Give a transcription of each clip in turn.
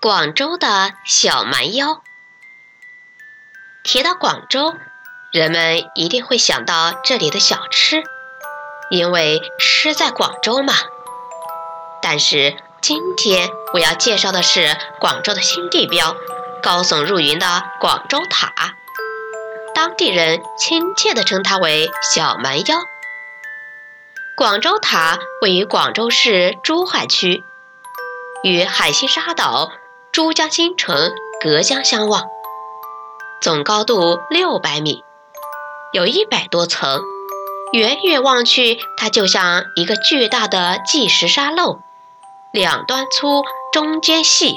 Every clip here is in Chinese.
广州的小蛮腰。提到广州，人们一定会想到这里的小吃，因为吃在广州嘛。但是今天我要介绍的是广州的新地标——高耸入云的广州塔，当地人亲切地称它为“小蛮腰”。广州塔位于广州市珠海区，与海心沙岛。珠江新城隔江相望，总高度六百米，有一百多层。远远望去，它就像一个巨大的计时沙漏，两端粗，中间细，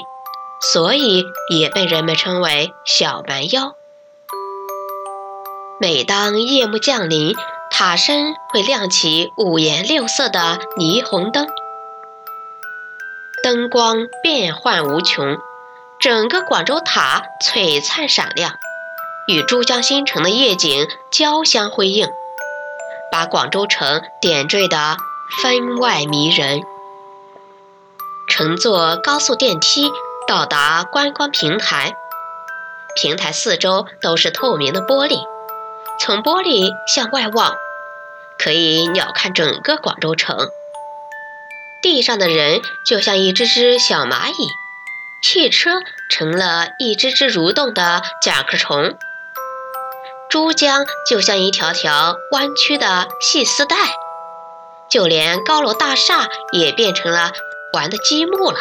所以也被人们称为“小蛮腰”。每当夜幕降临，塔身会亮起五颜六色的霓虹灯。灯光变幻无穷，整个广州塔璀璨闪亮，与珠江新城的夜景交相辉映，把广州城点缀得分外迷人。乘坐高速电梯到达观光平台，平台四周都是透明的玻璃，从玻璃向外望，可以鸟瞰整个广州城。地上的人就像一只只小蚂蚁，汽车成了一只只蠕动的甲壳虫，珠江就像一条条弯曲的细丝带，就连高楼大厦也变成了玩的积木了。